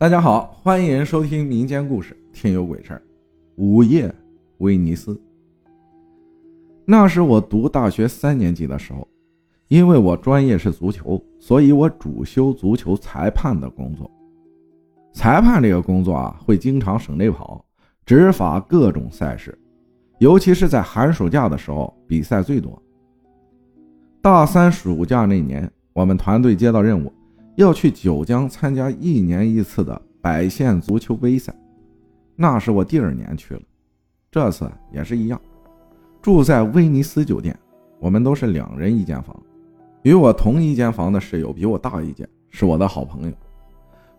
大家好，欢迎收听民间故事《听有鬼事儿》。午夜，威尼斯。那是我读大学三年级的时候，因为我专业是足球，所以我主修足球裁判的工作。裁判这个工作啊，会经常省内跑，执法各种赛事，尤其是在寒暑假的时候，比赛最多。大三暑假那年，我们团队接到任务。要去九江参加一年一次的百县足球杯赛，那是我第二年去了，这次也是一样，住在威尼斯酒店，我们都是两人一间房，与我同一间房的室友比我大一届，是我的好朋友。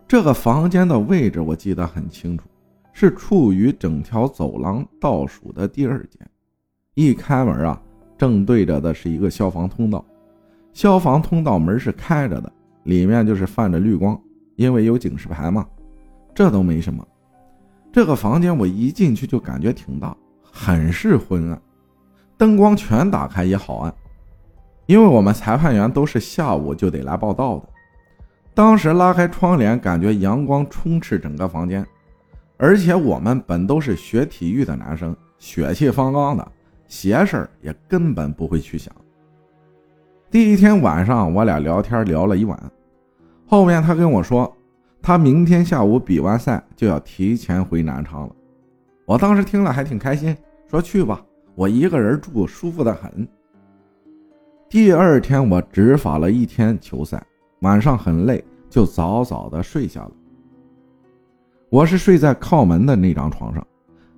这个房间的位置我记得很清楚，是处于整条走廊倒数的第二间，一开门啊，正对着的是一个消防通道，消防通道门是开着的。里面就是泛着绿光，因为有警示牌嘛，这都没什么。这个房间我一进去就感觉挺大，很是昏暗，灯光全打开也好暗。因为我们裁判员都是下午就得来报道的。当时拉开窗帘，感觉阳光充斥整个房间，而且我们本都是学体育的男生，血气方刚的，邪事儿也根本不会去想。第一天晚上，我俩聊天聊了一晚。后面他跟我说，他明天下午比完赛就要提前回南昌了。我当时听了还挺开心，说去吧，我一个人住舒服的很。第二天我执法了一天球赛，晚上很累，就早早的睡下了。我是睡在靠门的那张床上，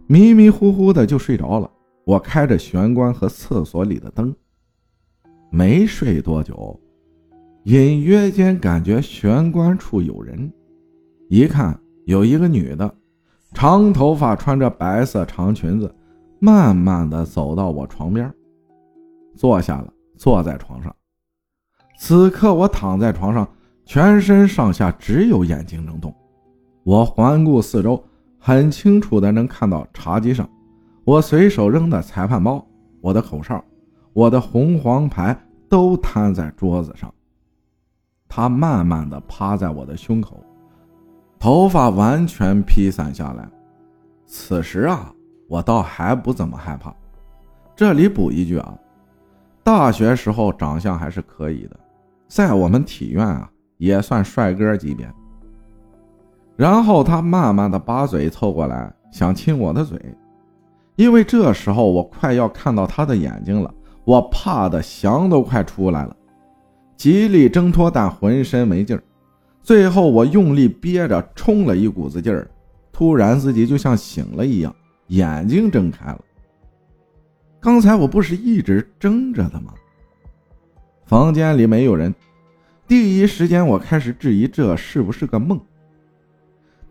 迷迷糊糊的就睡着了。我开着玄关和厕所里的灯。没睡多久，隐约间感觉玄关处有人，一看有一个女的，长头发，穿着白色长裙子，慢慢的走到我床边，坐下了，坐在床上。此刻我躺在床上，全身上下只有眼睛能动。我环顾四周，很清楚的能看到茶几上，我随手扔的裁判包，我的口哨。我的红黄牌都摊在桌子上，他慢慢的趴在我的胸口，头发完全披散下来。此时啊，我倒还不怎么害怕。这里补一句啊，大学时候长相还是可以的，在我们体院啊也算帅哥级别。然后他慢慢的把嘴凑过来，想亲我的嘴，因为这时候我快要看到他的眼睛了。我怕的翔都快出来了，极力挣脱，但浑身没劲儿。最后我用力憋着，冲了一股子劲儿，突然自己就像醒了一样，眼睛睁开了。刚才我不是一直睁着的吗？房间里没有人，第一时间我开始质疑这是不是个梦。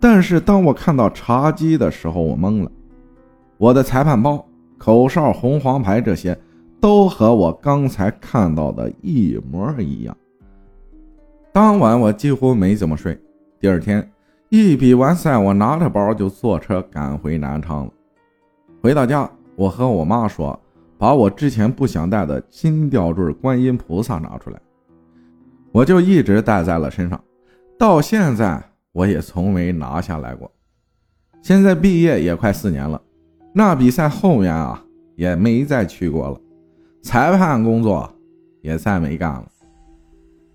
但是当我看到茶几的时候，我懵了。我的裁判包、口哨、红黄牌这些。都和我刚才看到的一模一样。当晚我几乎没怎么睡。第二天一比完赛，我拿着包就坐车赶回南昌了。回到家，我和我妈说，把我之前不想带的金吊坠观音菩萨拿出来，我就一直带在了身上，到现在我也从没拿下来过。现在毕业也快四年了，那比赛后面啊也没再去过了。裁判工作也再没干了，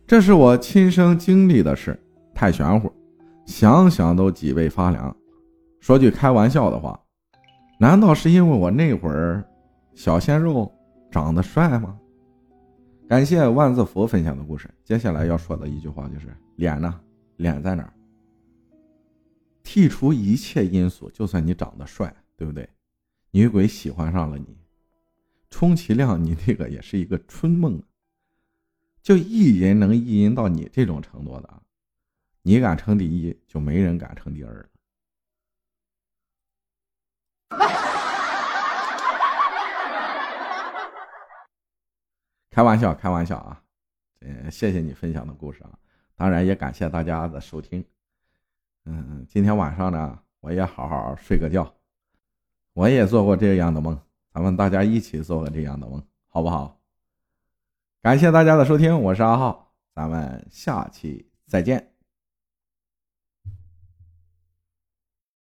这是我亲身经历的事，太玄乎，想想都脊背发凉。说句开玩笑的话，难道是因为我那会儿小鲜肉长得帅吗？感谢万字符分享的故事。接下来要说的一句话就是脸呢？脸在哪儿？剔除一切因素，就算你长得帅，对不对？女鬼喜欢上了你。充其量你那个也是一个春梦，就一人能意淫到你这种程度的，你敢称第一，就没人敢称第二了。开玩笑，开玩笑啊！嗯，谢谢你分享的故事啊，当然也感谢大家的收听。嗯，今天晚上呢，我也好好睡个觉，我也做过这样的梦。咱们大家一起做个这样的梦，好不好？感谢大家的收听，我是阿浩，咱们下期再见。